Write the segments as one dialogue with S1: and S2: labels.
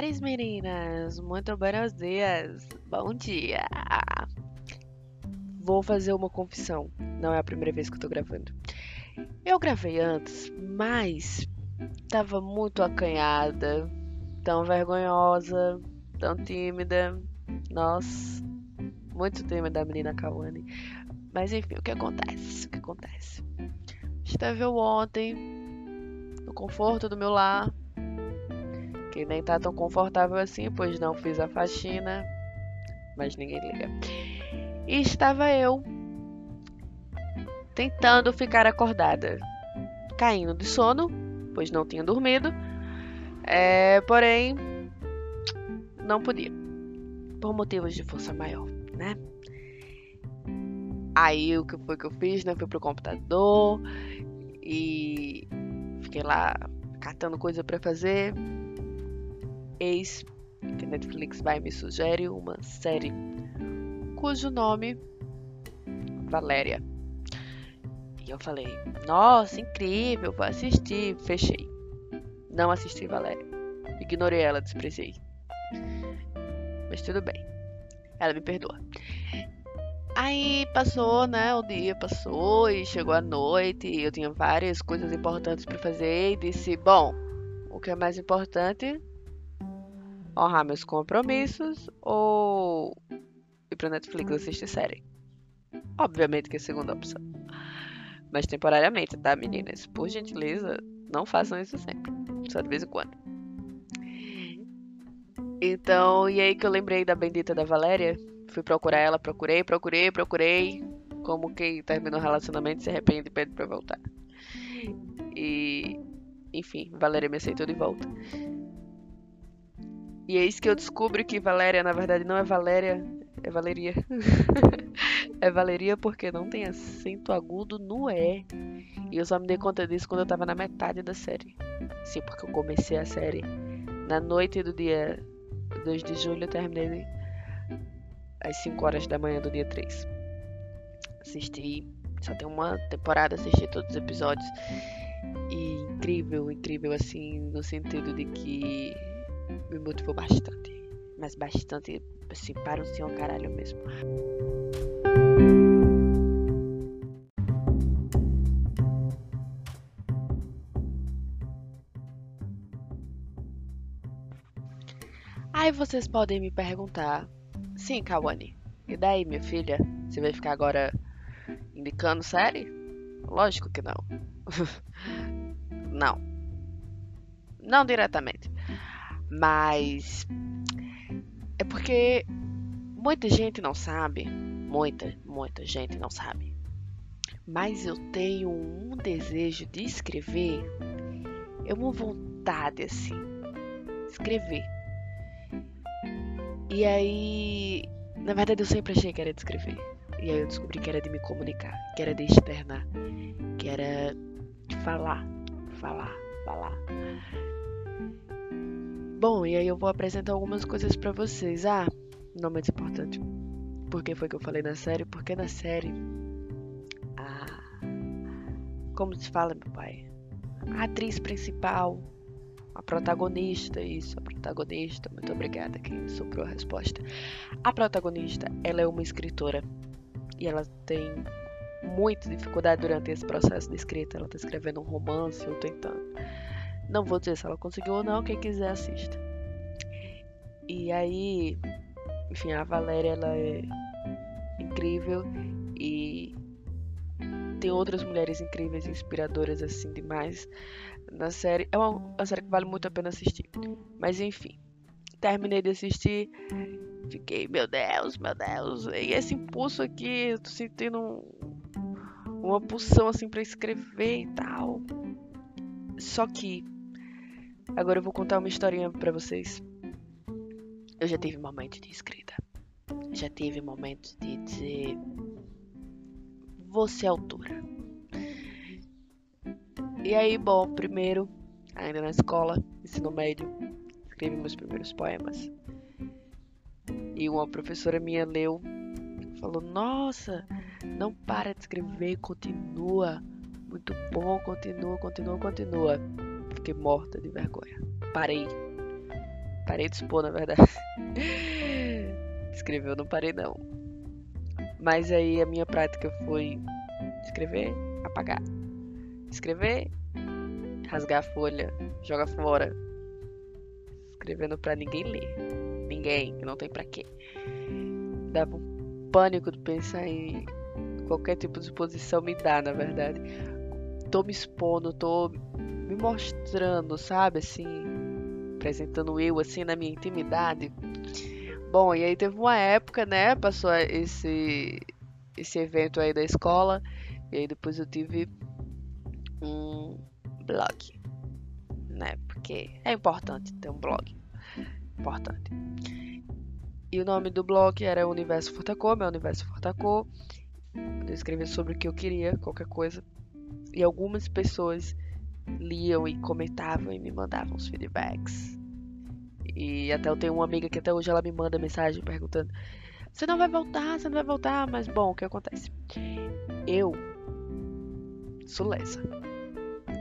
S1: Ares, meninas! Muito buenos dias! Bom dia! Vou fazer uma confissão. Não é a primeira vez que eu tô gravando. Eu gravei antes, mas tava muito acanhada, tão vergonhosa, tão tímida. Nossa, muito tímida a menina Kawane. Mas enfim, o que acontece? O que acontece? Esteve eu ontem, no conforto do meu lar, que nem tá tão confortável assim, pois não fiz a faxina, mas ninguém liga. E estava eu tentando ficar acordada, caindo de sono, pois não tinha dormido, é, porém não podia, por motivos de força maior, né? Aí o que foi que eu fiz, né? Fui pro computador e fiquei lá catando coisa para fazer. Eis que Netflix vai me sugere uma série cujo nome Valéria. E eu falei, nossa, incrível, vou assistir. Fechei. Não assisti Valéria. Ignorei ela, desprezei. Mas tudo bem. Ela me perdoa. Aí passou, né? O dia passou e chegou a noite. E eu tinha várias coisas importantes para fazer. E disse: Bom, o que é mais importante? Honrar meus compromissos ou ir pra Netflix assistir série? Obviamente que é a segunda opção. Mas temporariamente, tá, meninas? Por gentileza, não façam isso sempre. Só de vez em quando. Então, e aí que eu lembrei da bendita da Valéria Fui procurar ela, procurei, procurei, procurei. Como quem termina o relacionamento se arrepende e pede pra voltar. E. Enfim, Valéria me aceitou de volta. E é isso que eu descubro que Valéria, na verdade, não é Valéria, é Valeria. é Valeria porque não tem acento agudo no E. E eu só me dei conta disso quando eu tava na metade da série. Sim, porque eu comecei a série na noite do dia 2 de julho, eu terminei às 5 horas da manhã do dia 3. Assisti, só tem uma temporada, assisti todos os episódios. E incrível, incrível, assim, no sentido de que me motivou bastante. Mas bastante, assim, para o senhor caralho mesmo. Aí vocês podem me perguntar Sim, Kawane. E daí, minha filha? Você vai ficar agora indicando série? Lógico que não. não. Não diretamente. Mas. É porque muita gente não sabe. Muita, muita gente não sabe. Mas eu tenho um desejo de escrever. É uma vontade assim. Escrever e aí, na verdade, eu sempre achei que era de escrever. E aí eu descobri que era de me comunicar, que era de externar, que era de falar, falar, falar. Bom, e aí eu vou apresentar algumas coisas para vocês. Ah, não mais importante. Por que foi que eu falei na série? Porque na série. Ah. Como se fala, meu pai? A atriz principal a protagonista, isso, a protagonista, muito obrigada quem soprou a resposta. A protagonista, ela é uma escritora e ela tem muita dificuldade durante esse processo de escrita. Ela está escrevendo um romance ou tentando. Não vou dizer se ela conseguiu ou não, quem quiser assista. E aí, enfim, a Valéria ela é incrível e tem outras mulheres incríveis, inspiradoras assim demais na série. É uma, uma série que vale muito a pena assistir. Mas enfim, terminei de assistir. Fiquei, meu Deus, meu Deus. E esse impulso aqui, eu tô sentindo um, uma pulsão assim para escrever e tal. Só que agora eu vou contar uma historinha para vocês. Eu já tive momentos de escrita. Já tive momentos de dizer você é autora. E aí, bom, primeiro, ainda na escola, ensino médio, escrevi meus primeiros poemas. E uma professora minha leu, falou: Nossa, não para de escrever, continua. Muito bom, continua, continua, continua. Fiquei morta de vergonha. Parei. Parei de expor, na verdade. Escrever eu não parei, não. Mas aí a minha prática foi escrever, apagar. Escrever, rasgar a folha, jogar fora. Escrevendo pra ninguém ler. Ninguém, não tem pra quê. Dava um pânico de pensar em qualquer tipo de exposição me dá, na verdade. Tô me expondo, tô me mostrando, sabe, assim, apresentando eu assim na minha intimidade. Bom, e aí teve uma época, né, passou esse esse evento aí da escola, e aí depois eu tive um blog, né? Porque é importante ter um blog. Importante. E o nome do blog era Universo Fortacô, meu Universo Fortacô. Eu escrevia sobre o que eu queria, qualquer coisa. E algumas pessoas liam e comentavam e me mandavam os feedbacks. E até eu tenho uma amiga que até hoje ela me manda mensagem perguntando: Você não vai voltar, você não vai voltar. Mas bom, o que acontece? Eu sou lesa.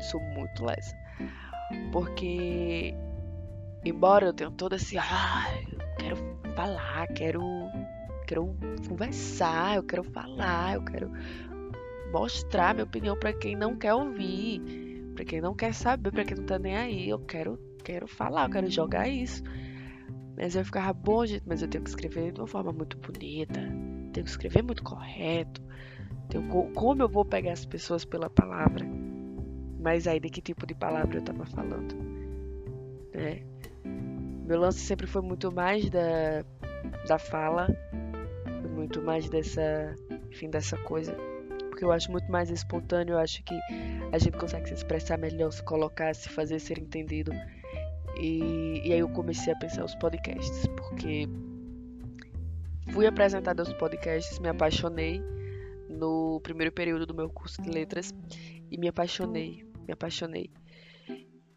S1: Sou muito lesa. Porque, embora eu tenha todo esse. Ah, eu quero falar, quero. Quero conversar, eu quero falar, eu quero mostrar minha opinião para quem não quer ouvir, para quem não quer saber, para quem não tá nem aí. Eu quero, quero falar, eu quero jogar isso. Mas eu ficava bom, gente, mas eu tenho que escrever de uma forma muito bonita, tenho que escrever muito correto. Tenho, como eu vou pegar as pessoas pela palavra? Mas aí de que tipo de palavra eu tava falando? Né? Meu lance sempre foi muito mais da, da fala, muito mais dessa, enfim, dessa coisa. Porque eu acho muito mais espontâneo, eu acho que a gente consegue se expressar melhor, se colocar, se fazer ser entendido. E, e aí eu comecei a pensar os podcasts, porque fui apresentada aos podcasts, me apaixonei no primeiro período do meu curso de letras e me apaixonei me apaixonei.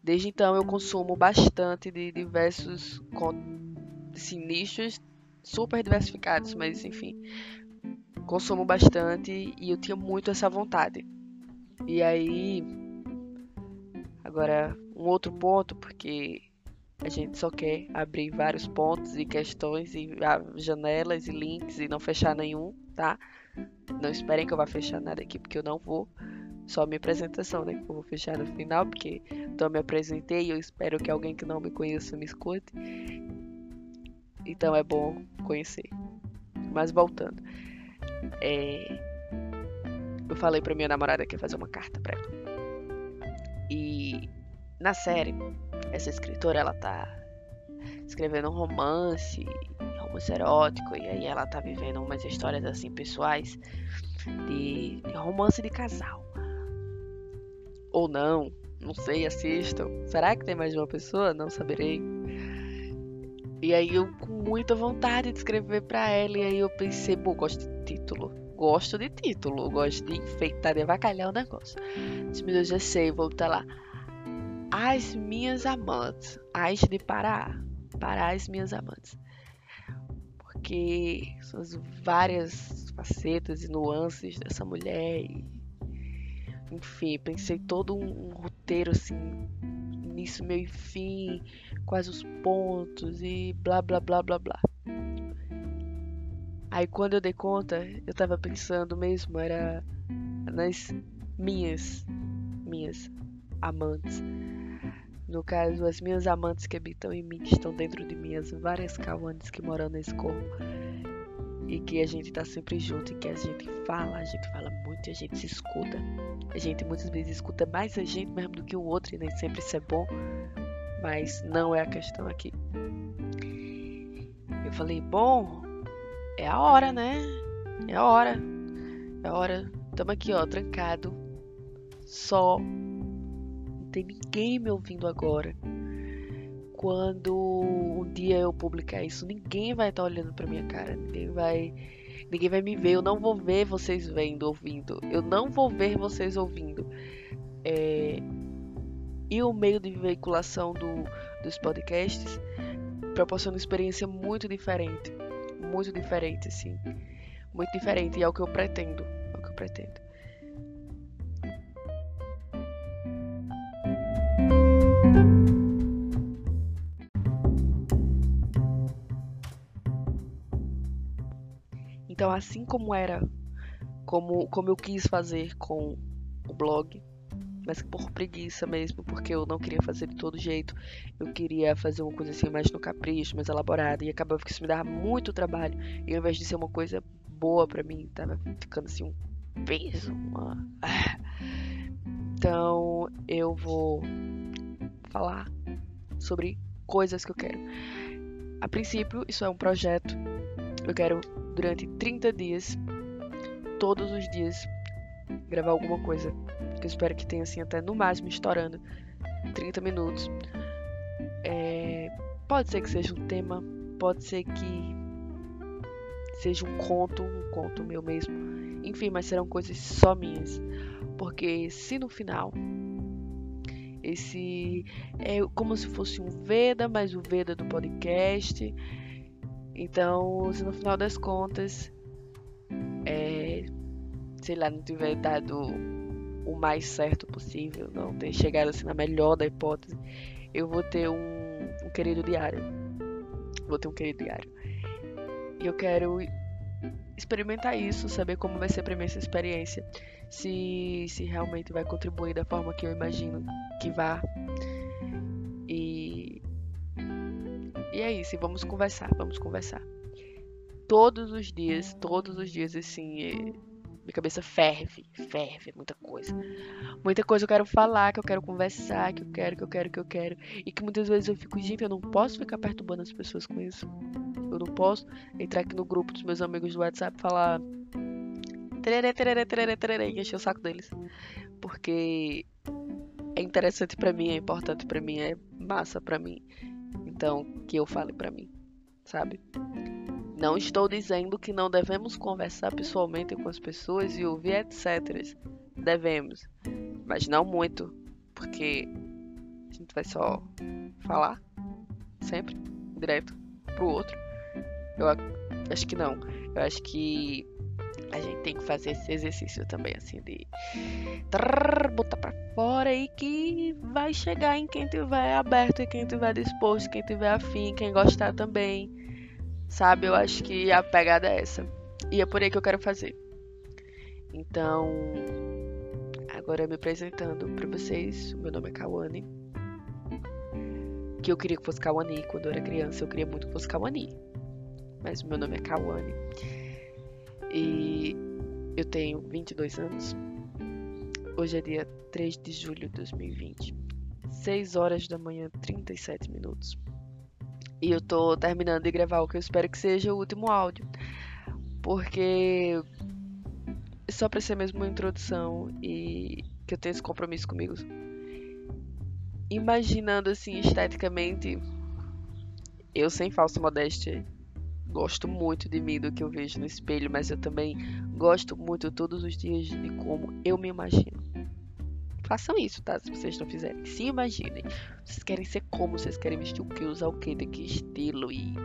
S1: Desde então eu consumo bastante de diversos assim, nichos super diversificados, mas enfim, consumo bastante e eu tinha muito essa vontade. E aí, agora um outro ponto, porque a gente só quer abrir vários pontos e questões e janelas e links e não fechar nenhum, tá? Não esperem que eu vá fechar nada aqui, porque eu não vou só minha apresentação, né? Que eu vou fechar no final, porque então eu me apresentei e eu espero que alguém que não me conheça me escute. Então é bom conhecer. Mas voltando. É... Eu falei pra minha namorada que ia fazer uma carta pra ela. E na série, essa escritora, ela tá escrevendo um romance, romance erótico, e aí ela tá vivendo umas histórias assim pessoais de, de romance de casal ou não, não sei, assistam. Será que tem mais de uma pessoa? Não saberei. E aí eu com muita vontade de escrever para ela, e aí eu pensei, pô, gosto de título. Gosto de título, gosto de enfeitar, de avacalhar o negócio. Disse, meu Deus, já sei, vou botar lá. As minhas amantes. As de Pará. Pará, as minhas amantes. Porque são as várias facetas e nuances dessa mulher. E enfim, pensei todo um, um roteiro assim, início, meio e fim, quais os pontos e blá blá blá blá blá. Aí quando eu dei conta, eu tava pensando mesmo, era nas minhas, minhas amantes. No caso, as minhas amantes que habitam em mim, que estão dentro de mim, as várias cauantes que moram nesse corpo e que a gente tá sempre junto e que a gente fala, a gente fala muito a gente se escuta. A gente muitas vezes escuta mais a gente mesmo do que o outro e nem sempre isso é bom, mas não é a questão aqui. Eu falei, bom, é a hora, né? É a hora. É a hora. Tamo aqui, ó, trancado. Só. Não tem ninguém me ouvindo agora quando um dia eu publicar isso, ninguém vai estar tá olhando pra minha cara, ninguém vai. Ninguém vai me ver, eu não vou ver vocês vendo, ouvindo. Eu não vou ver vocês ouvindo. É e o meio de veiculação do, dos podcasts proporciona uma experiência muito diferente. Muito diferente, assim. Muito diferente. E é o que eu pretendo. É o que eu pretendo. Então, assim como era, como, como eu quis fazer com o blog, mas por preguiça mesmo, porque eu não queria fazer de todo jeito. Eu queria fazer uma coisa assim mais no capricho, mais elaborada, e acabava que isso me dava muito trabalho. E ao invés de ser uma coisa boa para mim, tava ficando assim um peso. Uma... Então eu vou falar sobre coisas que eu quero. A princípio, isso é um projeto. Eu quero durante 30 dias, todos os dias, gravar alguma coisa. Que eu espero que tenha assim até no máximo estourando 30 minutos. É, pode ser que seja um tema, pode ser que seja um conto, um conto meu mesmo. Enfim, mas serão coisas só minhas. Porque se no final esse é como se fosse um Veda, mas o Veda do podcast. Então, se no final das contas, sei lá, não tiver dado o mais certo possível, não ter chegado assim na melhor da hipótese, eu vou ter um, um querido diário. Vou ter um querido diário. E eu quero experimentar isso, saber como vai ser para mim essa experiência, se, se realmente vai contribuir da forma que eu imagino que vá. E, e é isso, vamos conversar, vamos conversar. Todos os dias, todos os dias, assim, é, minha cabeça ferve, ferve, muita coisa. Muita coisa eu quero falar, que eu quero conversar, que eu quero, que eu quero, que eu quero. E que muitas vezes eu fico, gente, eu não posso ficar perturbando as pessoas com isso. Eu não posso entrar aqui no grupo dos meus amigos do WhatsApp e falar. Tererê, tererê, tererê, tererê, e encher o saco deles. Porque é interessante para mim, é importante para mim, é massa para mim. Então, que eu fale para mim, sabe? Não estou dizendo que não devemos conversar pessoalmente com as pessoas e ouvir etc. Devemos, mas não muito, porque a gente vai só falar sempre direto pro outro. Eu acho que não. Eu acho que a gente tem que fazer esse exercício também, assim, de trrr, botar pra fora e que vai chegar em quem tiver aberto e quem tiver disposto, quem tiver afim, quem gostar também. Sabe? Eu acho que a pegada é essa. E é por aí que eu quero fazer. Então, agora me apresentando para vocês. Meu nome é Kawane. Que eu queria que fosse Kawane quando eu era criança. Eu queria muito que fosse Kawane mas meu nome é Kawane. E eu tenho 22 anos. Hoje é dia 3 de julho de 2020. 6 horas da manhã, 37 minutos. E eu tô terminando de gravar o que eu espero que seja o último áudio. Porque só pra ser mesmo uma introdução e que eu tenho esse compromisso comigo. Imaginando assim esteticamente, eu sem falsa modéstia, gosto muito de mim, do que eu vejo no espelho, mas eu também gosto muito todos os dias de como eu me imagino. Façam isso, tá? Se vocês não fizerem. Se imaginem. Vocês querem ser como? Vocês querem vestir o que? Usar o que? De que estilo? E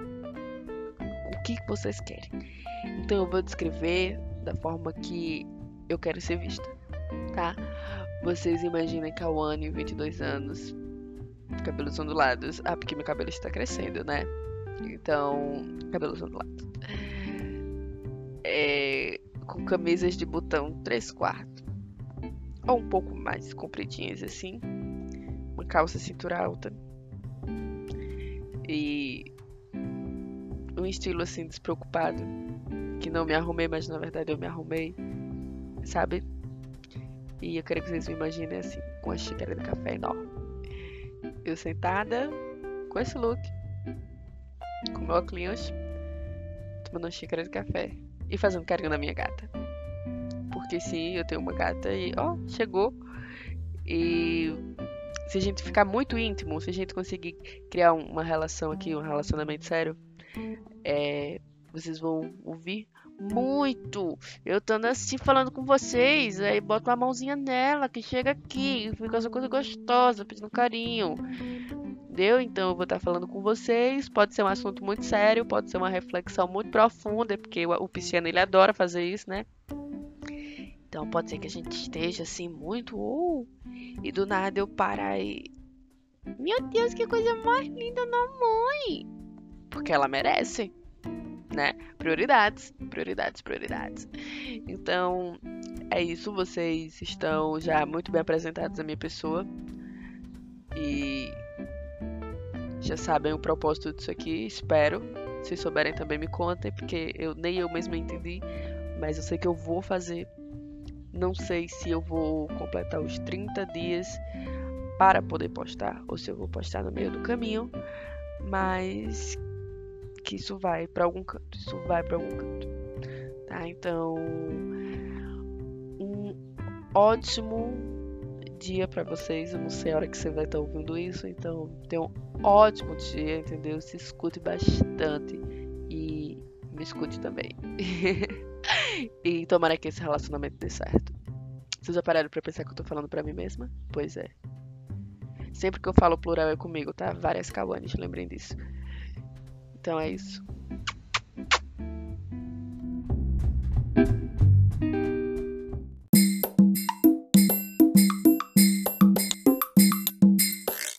S1: o que vocês querem? Então eu vou descrever da forma que eu quero ser vista, tá? Vocês imaginem Kawane, 22 anos, cabelos ondulados. Ah, porque meu cabelo está crescendo, né? Então, cabelos ondulados. É, com camisas de botão 3 quartos. Ou um pouco mais compridinhas assim. Uma calça cintura alta. E um estilo assim despreocupado. Que não me arrumei, mas na verdade eu me arrumei. Sabe? E eu quero que vocês me imaginem assim, com a xícara de café enorme. Eu sentada com esse look com meu óculos, tomando uma xícara de café e fazendo carinho na minha gata. Porque sim, eu tenho uma gata e, ó, chegou. E se a gente ficar muito íntimo, se a gente conseguir criar uma relação aqui, um relacionamento sério, é, vocês vão ouvir muito. Eu tô assim falando com vocês, aí bota uma mãozinha nela que chega aqui, fica essa coisa gostosa, pedindo carinho entendeu? Então eu vou estar falando com vocês. Pode ser um assunto muito sério, pode ser uma reflexão muito profunda, porque o, o pisciano ele adora fazer isso, né? Então pode ser que a gente esteja assim muito uh, e do nada eu parar e meu Deus, que coisa mais linda na mãe. Porque ela merece. né? Prioridades, prioridades, prioridades. Então, é isso. Vocês estão já muito bem apresentados à minha pessoa. E já sabem o propósito disso aqui, espero. Se souberem também me contem, porque eu nem eu mesma entendi, mas eu sei que eu vou fazer. Não sei se eu vou completar os 30 dias para poder postar ou se eu vou postar no meio do caminho, mas que isso vai para algum canto, isso vai para algum canto. Tá? Então, um ótimo dia para vocês. Eu não sei a hora que você vai estar tá ouvindo isso, então tenha um ótimo dia, entendeu? Se escute bastante e me escute também. e tomara que esse relacionamento dê certo. Vocês já pararam pra pensar que eu tô falando pra mim mesma? Pois é. Sempre que eu falo plural é comigo, tá? Várias Kawanis, lembrem disso. Então é isso.